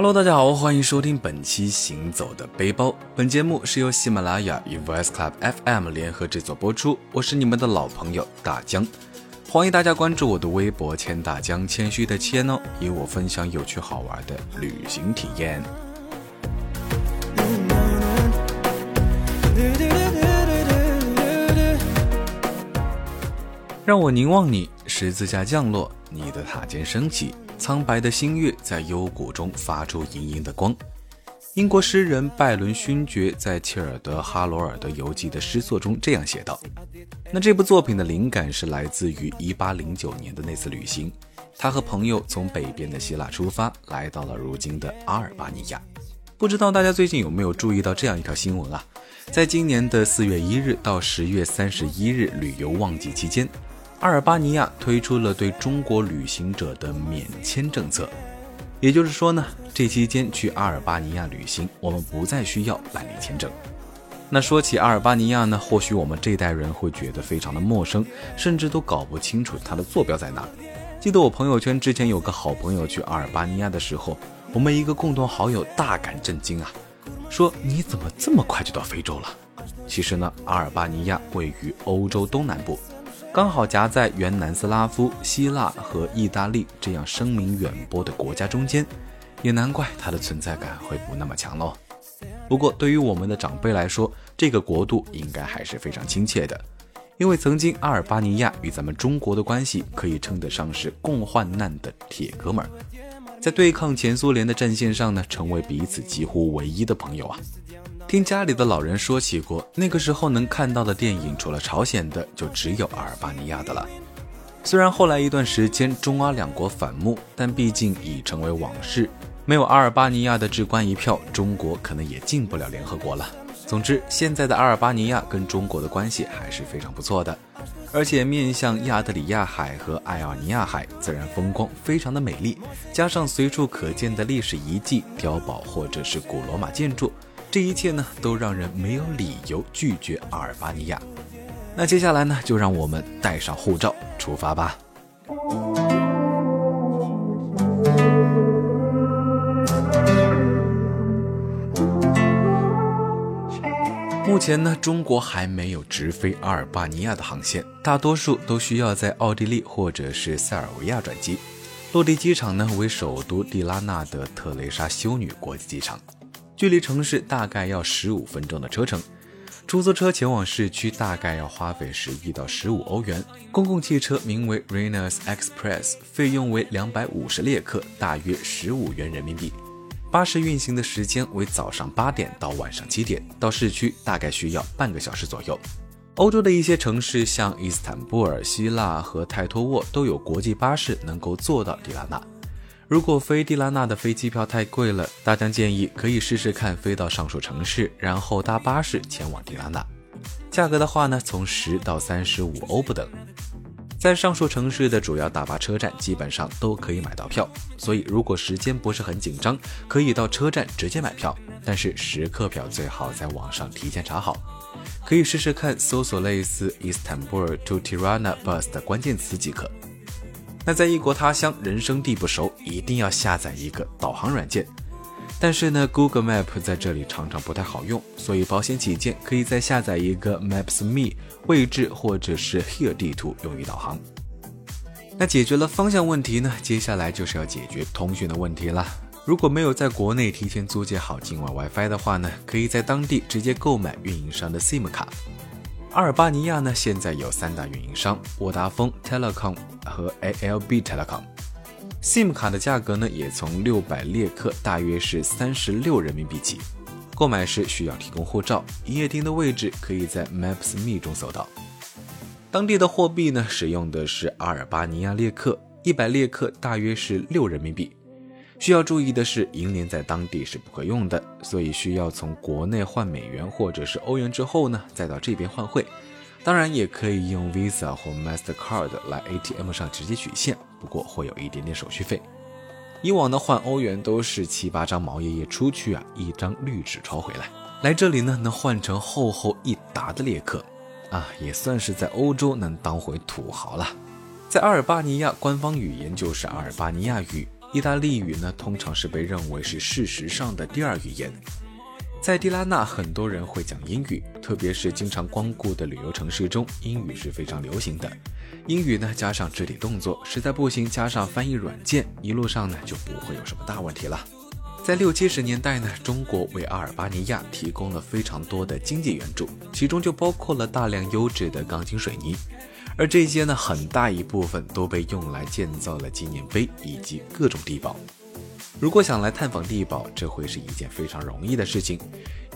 Hello，大家好，欢迎收听本期《行走的背包》。本节目是由喜马拉雅与 Voice Club FM 联合制作播出。我是你们的老朋友大江，欢迎大家关注我的微博“千大江”，谦虚的谦哦，与我分享有趣好玩的旅行体验。让我凝望你，十字架降落，你的塔尖升起。苍白的星月在幽谷中发出莹莹的光。英国诗人拜伦勋爵在切尔德哈罗尔德游记的诗作中这样写道：“那这部作品的灵感是来自于1809年的那次旅行。他和朋友从北边的希腊出发，来到了如今的阿尔巴尼亚。不知道大家最近有没有注意到这样一条新闻啊？在今年的4月1日到10月31日旅游旺季期间。”阿尔巴尼亚推出了对中国旅行者的免签政策，也就是说呢，这期间去阿尔巴尼亚旅行，我们不再需要办理签证。那说起阿尔巴尼亚呢，或许我们这代人会觉得非常的陌生，甚至都搞不清楚它的坐标在哪。记得我朋友圈之前有个好朋友去阿尔巴尼亚的时候，我们一个共同好友大感震惊啊，说你怎么这么快就到非洲了？其实呢，阿尔巴尼亚位于欧洲东南部。刚好夹在原南斯拉夫、希腊和意大利这样声名远播的国家中间，也难怪它的存在感会不那么强喽。不过，对于我们的长辈来说，这个国度应该还是非常亲切的，因为曾经阿尔巴尼亚与咱们中国的关系可以称得上是共患难的铁哥们儿，在对抗前苏联的战线上呢，成为彼此几乎唯一的朋友啊。听家里的老人说起过，那个时候能看到的电影，除了朝鲜的，就只有阿尔巴尼亚的了。虽然后来一段时间中阿两国反目，但毕竟已成为往事。没有阿尔巴尼亚的至关一票，中国可能也进不了联合国了。总之，现在的阿尔巴尼亚跟中国的关系还是非常不错的，而且面向亚得里亚海和爱奥尼亚海，自然风光非常的美丽，加上随处可见的历史遗迹、碉堡或者是古罗马建筑。这一切呢，都让人没有理由拒绝阿尔巴尼亚。那接下来呢，就让我们带上护照出发吧。目前呢，中国还没有直飞阿尔巴尼亚的航线，大多数都需要在奥地利或者是塞尔维亚转机。落地机场呢，为首都蒂拉纳的特蕾莎修女国际机场。距离城市大概要十五分钟的车程，出租车前往市区大概要花费十一到十五欧元。公共汽车名为 Rhenus Express，费用为两百五十列克，大约十五元人民币。巴士运行的时间为早上八点到晚上七点，到市区大概需要半个小时左右。欧洲的一些城市，像伊斯坦布尔、希腊和泰托沃，都有国际巴士能够坐到迪拉纳。如果飞蒂拉纳的飞机票太贵了，大江建议可以试试看飞到上述城市，然后搭巴士前往蒂拉纳。价格的话呢，从十到三十五欧不等。在上述城市的主要大巴车站基本上都可以买到票，所以如果时间不是很紧张，可以到车站直接买票。但是时刻表最好在网上提前查好，可以试试看搜索类似 Istanbul to Tirana bus 的关键词即可。那在异国他乡，人生地不熟，一定要下载一个导航软件。但是呢，Google Map 在这里常常不太好用，所以保险起见，可以再下载一个 Maps Me 位置或者是 Here 地图用于导航。那解决了方向问题呢，接下来就是要解决通讯的问题了。如果没有在国内提前租借好境外 WiFi 的话呢，可以在当地直接购买运营商的 SIM 卡。阿尔巴尼亚呢，现在有三大运营商：沃达丰 Telecom 和 ALB Telecom。SIM 卡的价格呢，也从六百列克，大约是三十六人民币起。购买时需要提供护照。营业厅的位置可以在 Maps.me 中搜到。当地的货币呢，使用的是阿尔巴尼亚列克，一百列克大约是六人民币。需要注意的是，银联在当地是不可用的，所以需要从国内换美元或者是欧元之后呢，再到这边换汇。当然，也可以用 Visa 或 Mastercard 来 ATM 上直接取现，不过会有一点点手续费。以往呢换欧元都是七八张毛爷爷出去啊，一张绿纸钞回来。来这里呢，能换成厚厚一沓的列克，啊，也算是在欧洲能当回土豪了。在阿尔巴尼亚，官方语言就是阿尔巴尼亚语。意大利语呢通常是被认为是事实上的第二语言。在蒂拉纳，很多人会讲英语，特别是经常光顾的旅游城市中，英语是非常流行的。英语呢加上肢体动作，实在不行加上翻译软件，一路上呢就不会有什么大问题了。在六七十年代呢，中国为阿尔巴尼亚提供了非常多的经济援助，其中就包括了大量优质的钢筋水泥，而这些呢很大一部分都被用来建造了纪念碑以及各种地堡。如果想来探访地堡，这会是一件非常容易的事情，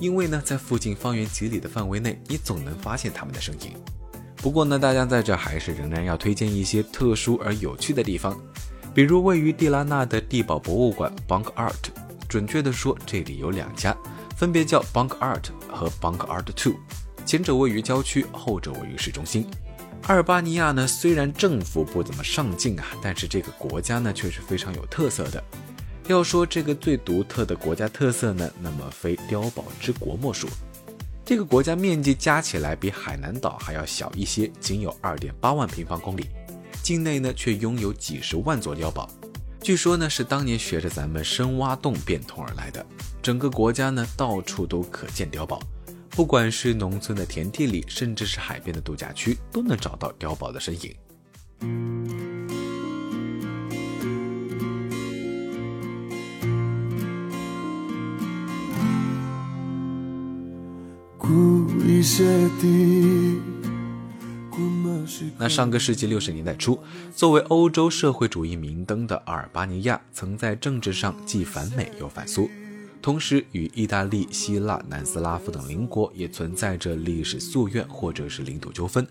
因为呢，在附近方圆几里的范围内，你总能发现他们的身影。不过呢，大家在这还是仍然要推荐一些特殊而有趣的地方，比如位于蒂拉纳的地堡博物馆 Bank Art。准确的说，这里有两家，分别叫 Bank Art 和 Bank Art Two，前者位于郊区，后者位于市中心。阿尔巴尼亚呢，虽然政府不怎么上进啊，但是这个国家呢，却是非常有特色的。要说这个最独特的国家特色呢，那么非碉堡之国莫属。这个国家面积加起来比海南岛还要小一些，仅有二点八万平方公里，境内呢却拥有几十万座碉堡。据说呢是当年学着咱们深挖洞变通而来的。整个国家呢到处都可见碉堡，不管是农村的田地里，甚至是海边的度假区，都能找到碉堡的身影。那上个世纪六十年代初，作为欧洲社会主义明灯的阿尔巴尼亚，曾在政治上既反美又反苏，同时与意大利、希腊、南斯拉夫等邻国也存在着历史夙愿或者是领土纠纷，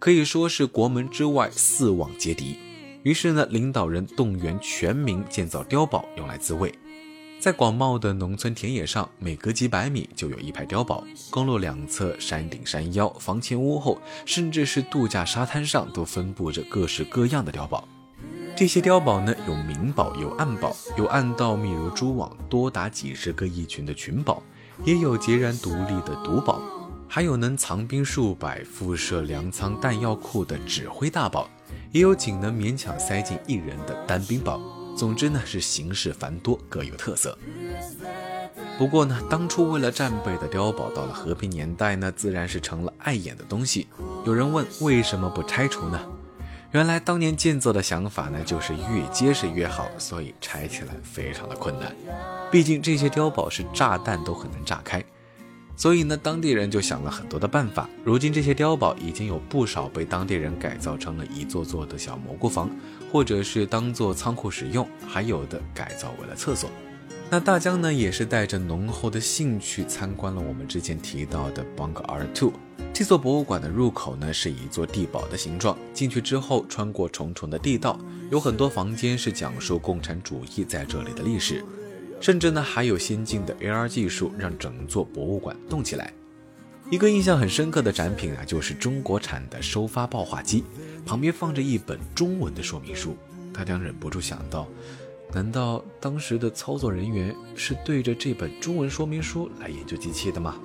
可以说是国门之外四望皆敌。于是呢，领导人动员全民建造碉堡，用来自卫。在广袤的农村田野上，每隔几百米就有一排碉堡，公路两侧、山顶、山腰、房前屋后，甚至是度假沙滩上，都分布着各式各样的碉堡。这些碉堡呢，有明堡，有暗堡，有暗道密如蛛网，多达几十个一群的群堡，也有截然独立的独堡，还有能藏兵数百、附设粮仓弹药库的指挥大堡，也有仅能勉强塞进一人的单兵堡。总之呢，是形式繁多，各有特色。不过呢，当初为了战备的碉堡，到了和平年代呢，自然是成了碍眼的东西。有人问，为什么不拆除呢？原来当年建造的想法呢，就是越结实越好，所以拆起来非常的困难。毕竟这些碉堡是炸弹都很难炸开。所以呢，当地人就想了很多的办法。如今这些碉堡已经有不少被当地人改造成了一座座的小蘑菇房，或者是当做仓库使用，还有的改造为了厕所。那大江呢，也是带着浓厚的兴趣参观了我们之前提到的 Bunker Two 这座博物馆的入口呢，是一座地堡的形状。进去之后，穿过重重的地道，有很多房间是讲述共产主义在这里的历史。甚至呢，还有先进的 AR 技术，让整座博物馆动起来。一个印象很深刻的展品啊，就是中国产的收发报话机，旁边放着一本中文的说明书。大家忍不住想到，难道当时的操作人员是对着这本中文说明书来研究机器的吗？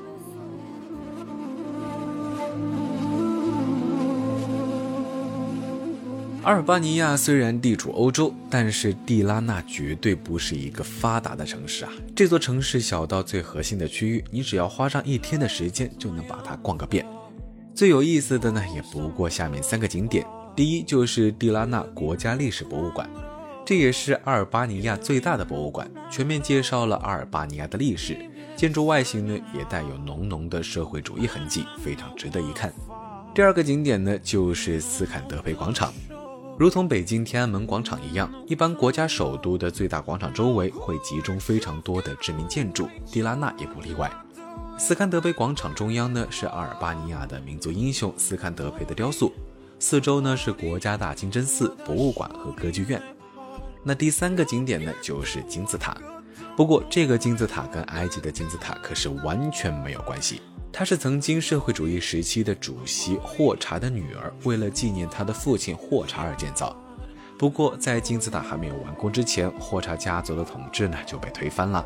阿尔巴尼亚虽然地处欧洲，但是蒂拉纳绝对不是一个发达的城市啊！这座城市小到最核心的区域，你只要花上一天的时间就能把它逛个遍。最有意思的呢，也不过下面三个景点。第一就是蒂拉纳国家历史博物馆，这也是阿尔巴尼亚最大的博物馆，全面介绍了阿尔巴尼亚的历史。建筑外形呢，也带有浓浓的社会主义痕迹，非常值得一看。第二个景点呢，就是斯坎德培广场。如同北京天安门广场一样，一般国家首都的最大广场周围会集中非常多的知名建筑，迪拉纳也不例外。斯堪德培广场中央呢是阿尔巴尼亚的民族英雄斯堪德培的雕塑，四周呢是国家大清真寺、博物馆和歌剧院。那第三个景点呢就是金字塔，不过这个金字塔跟埃及的金字塔可是完全没有关系。他是曾经社会主义时期的主席霍查的女儿，为了纪念他的父亲霍查而建造。不过，在金字塔还没有完工之前，霍查家族的统治呢就被推翻了。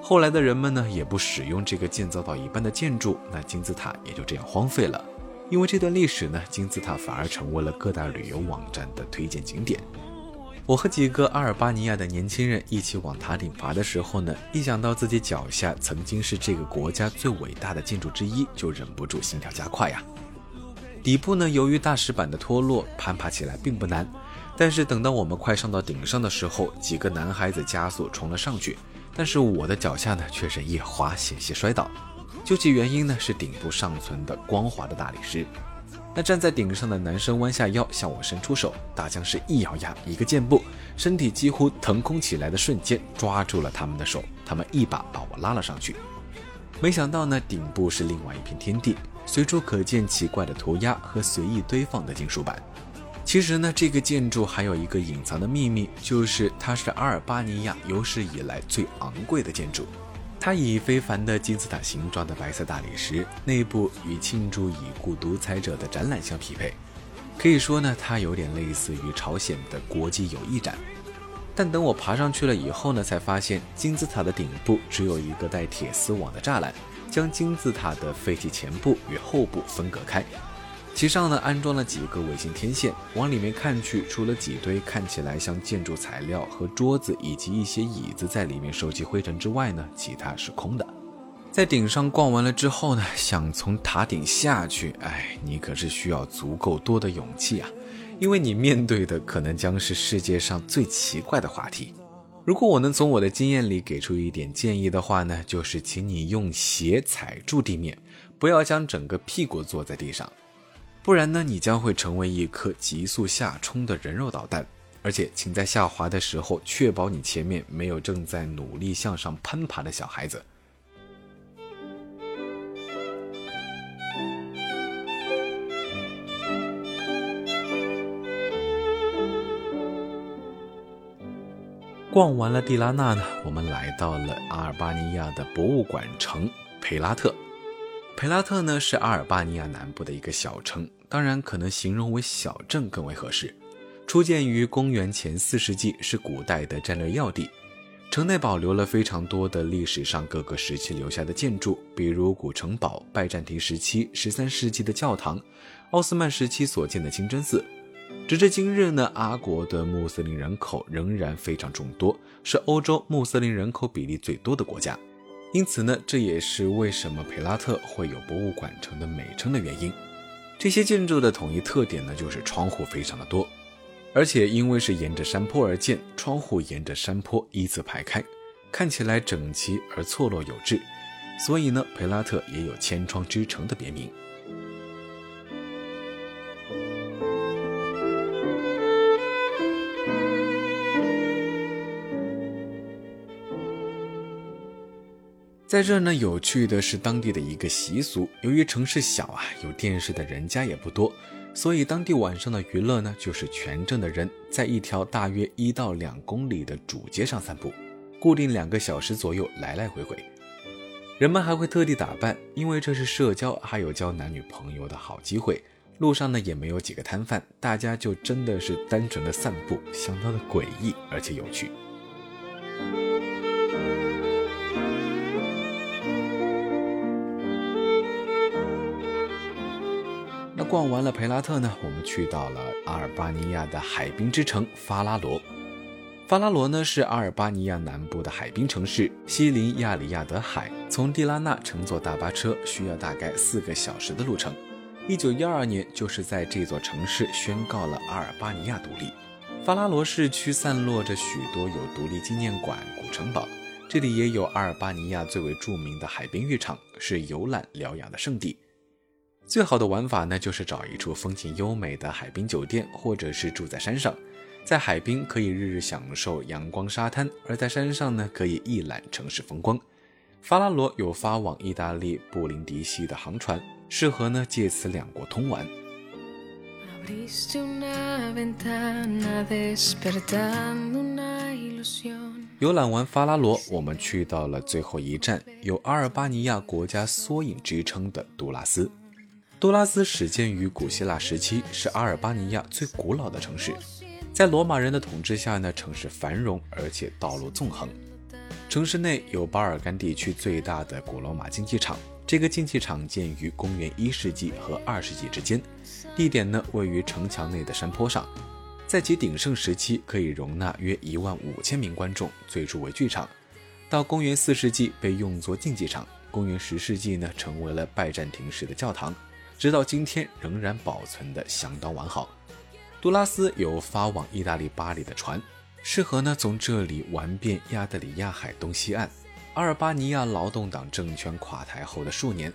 后来的人们呢也不使用这个建造到一半的建筑，那金字塔也就这样荒废了。因为这段历史呢，金字塔反而成为了各大旅游网站的推荐景点。我和几个阿尔巴尼亚的年轻人一起往塔顶爬的时候呢，一想到自己脚下曾经是这个国家最伟大的建筑之一，就忍不住心跳加快呀。底部呢，由于大石板的脱落，攀爬起来并不难。但是等到我们快上到顶上的时候，几个男孩子加速冲了上去，但是我的脚下呢却是一滑，险些摔倒。究其原因呢，是顶部尚存的光滑的大理石。那站在顶上的男生弯下腰向我伸出手，大僵尸一咬牙，一个箭步，身体几乎腾空起来的瞬间抓住了他们的手，他们一把把我拉了上去。没想到呢，顶部是另外一片天地，随处可见奇怪的涂鸦和随意堆放的金属板。其实呢，这个建筑还有一个隐藏的秘密，就是它是阿尔巴尼亚有史以来最昂贵的建筑。它以非凡的金字塔形状的白色大理石，内部与庆祝已故独裁者的展览相匹配。可以说呢，它有点类似于朝鲜的国际友谊展。但等我爬上去了以后呢，才发现金字塔的顶部只有一个带铁丝网的栅栏，将金字塔的废弃前部与后部分隔开。其上呢安装了几个卫星天线，往里面看去，除了几堆看起来像建筑材料和桌子以及一些椅子在里面收集灰尘之外呢，其他是空的。在顶上逛完了之后呢，想从塔顶下去，哎，你可是需要足够多的勇气啊，因为你面对的可能将是世界上最奇怪的话题。如果我能从我的经验里给出一点建议的话呢，就是请你用鞋踩住地面，不要将整个屁股坐在地上。不然呢，你将会成为一颗急速下冲的人肉导弹。而且，请在下滑的时候确保你前面没有正在努力向上攀爬的小孩子。逛完了蒂拉纳呢，我们来到了阿尔巴尼亚的博物馆城佩拉特。培拉特呢是阿尔巴尼亚南部的一个小城，当然可能形容为小镇更为合适。初建于公元前四世纪，是古代的战略要地。城内保留了非常多的历史上各个时期留下的建筑，比如古城堡、拜占庭时期、十三世纪的教堂、奥斯曼时期所建的清真寺。直至今日呢，阿国的穆斯林人口仍然非常众多，是欧洲穆斯林人口比例最多的国家。因此呢，这也是为什么培拉特会有博物馆城的美称的原因。这些建筑的统一特点呢，就是窗户非常的多，而且因为是沿着山坡而建，窗户沿着山坡依次排开，看起来整齐而错落有致，所以呢，培拉特也有千窗之城的别名。在这呢，有趣的是当地的一个习俗。由于城市小啊，有电视的人家也不多，所以当地晚上的娱乐呢，就是全镇的人在一条大约一到两公里的主街上散步，固定两个小时左右来来回回。人们还会特地打扮，因为这是社交还有交男女朋友的好机会。路上呢也没有几个摊贩，大家就真的是单纯的散步，相当的诡异而且有趣。逛完了培拉特呢，我们去到了阿尔巴尼亚的海滨之城法拉罗。法拉罗呢是阿尔巴尼亚南部的海滨城市，西临亚里亚德海。从蒂拉纳乘坐大巴车需要大概四个小时的路程。一九一二年，就是在这座城市宣告了阿尔巴尼亚独立。法拉罗市区散落着许多有独立纪念馆、古城堡，这里也有阿尔巴尼亚最为著名的海滨浴场，是游览疗养的圣地。最好的玩法呢，就是找一处风景优美的海滨酒店，或者是住在山上，在海滨可以日日享受阳光沙滩，而在山上呢，可以一览城市风光。法拉罗有发往意大利布林迪西的航船，适合呢借此两国通玩。游览完法拉罗，我们去到了最后一站，有阿尔巴尼亚国家缩影之称的杜拉斯。杜拉斯始建于古希腊时期，是阿尔巴尼亚最古老的城市。在罗马人的统治下呢，城市繁荣，而且道路纵横。城市内有巴尔干地区最大的古罗马竞技场，这个竞技场建于公元一世纪和二世纪之间，地点呢位于城墙内的山坡上。在其鼎盛时期可以容纳约一万五千名观众，最初为剧场。到公元四世纪被用作竞技场，公元十世纪呢成为了拜占庭式的教堂，直到今天仍然保存的相当完好。杜拉斯有发往意大利巴黎的船，适合呢从这里玩遍亚得里亚海东西岸。阿尔巴尼亚劳动党政权垮台后的数年，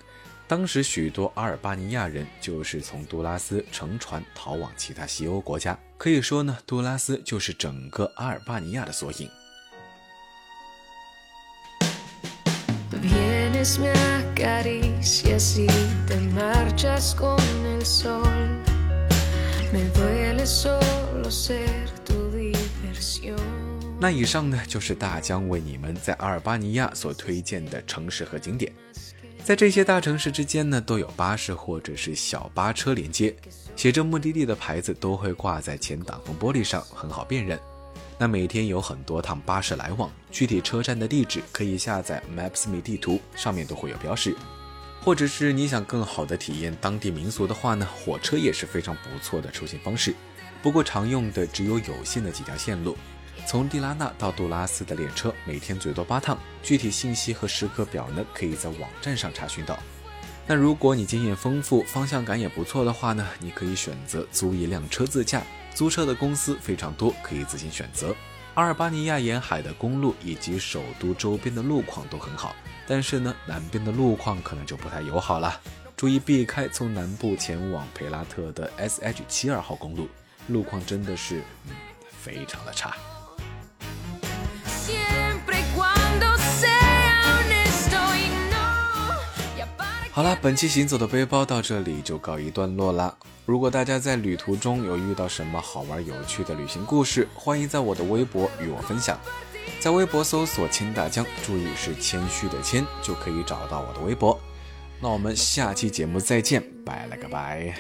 当时许多阿尔巴尼亚人就是从杜拉斯乘船逃往其他西欧国家。可以说呢，杜拉斯就是整个阿尔巴尼亚的缩影。那以上呢，就是大江为你们在阿尔巴尼亚所推荐的城市和景点。在这些大城市之间呢，都有巴士或者是小巴车连接，写着目的地的牌子都会挂在前挡风玻璃上，很好辨认。那每天有很多趟巴士来往，具体车站的地址可以下载 Maps.me 地图，上面都会有标识。或者是你想更好的体验当地民俗的话呢，火车也是非常不错的出行方式。不过常用的只有有限的几条线路。从蒂拉纳到杜拉斯的列车每天最多八趟，具体信息和时刻表呢，可以在网站上查询到。那如果你经验丰富，方向感也不错的话呢，你可以选择租一辆车自驾，租车的公司非常多，可以自行选择。阿尔巴尼亚沿海的公路以及首都周边的路况都很好，但是呢，南边的路况可能就不太友好了，注意避开从南部前往培拉特的 SH 七二号公路，路况真的是嗯非常的差。好了，本期行走的背包到这里就告一段落啦。如果大家在旅途中有遇到什么好玩有趣的旅行故事，欢迎在我的微博与我分享。在微博搜索“千大江”，注意是谦虚的谦，就可以找到我的微博。那我们下期节目再见，拜了个拜。